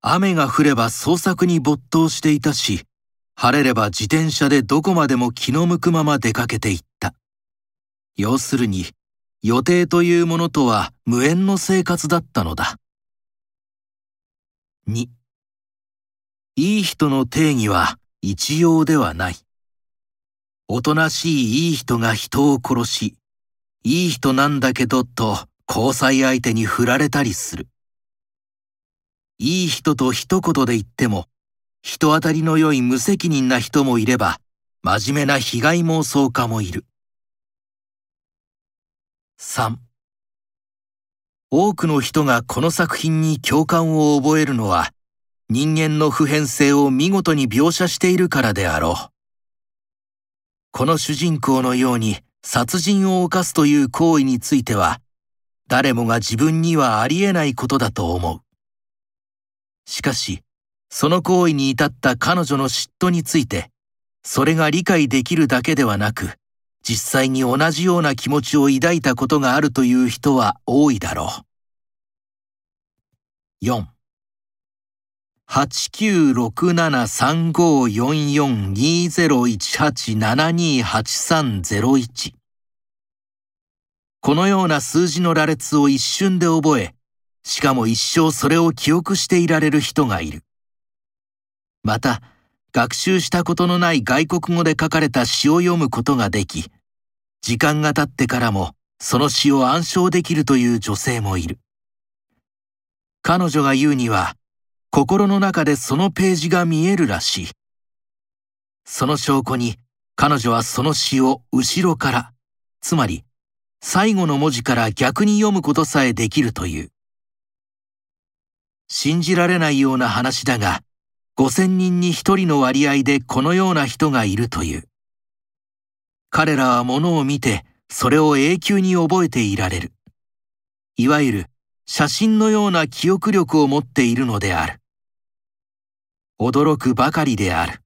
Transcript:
雨が降れば創作に没頭していたし、晴れれば自転車でどこまでも気の向くまま出かけていった。要するに、予定というものとは無縁の生活だったのだ。2いい人の定義は一様ではない。おとなしいいい人が人を殺し、いい人なんだけどと交際相手に振られたりする。いい人と一言で言っても、人当たりの良い無責任な人もいれば、真面目な被害妄想家もいる。3多くの人がこの作品に共感を覚えるのは、人間の普遍性を見事に描写しているからであろう。この主人公のように殺人を犯すという行為については、誰もが自分にはありえないことだと思う。しかし、その行為に至った彼女の嫉妬について、それが理解できるだけではなく、実際に同じような気持ちを抱いたことがあるという人は多いだろう。4 896735442018728301このような数字の羅列を一瞬で覚え、しかも一生それを記憶していられる人がいる。また、学習したことのない外国語で書かれた詩を読むことができ、時間が経ってからもその詩を暗唱できるという女性もいる。彼女が言うには、心の中でそのページが見えるらしい。その証拠に彼女はその詩を後ろから、つまり最後の文字から逆に読むことさえできるという。信じられないような話だが、5000人に1人の割合でこのような人がいるという。彼らは物を見て、それを永久に覚えていられる。いわゆる、写真のような記憶力を持っているのである。驚くばかりである。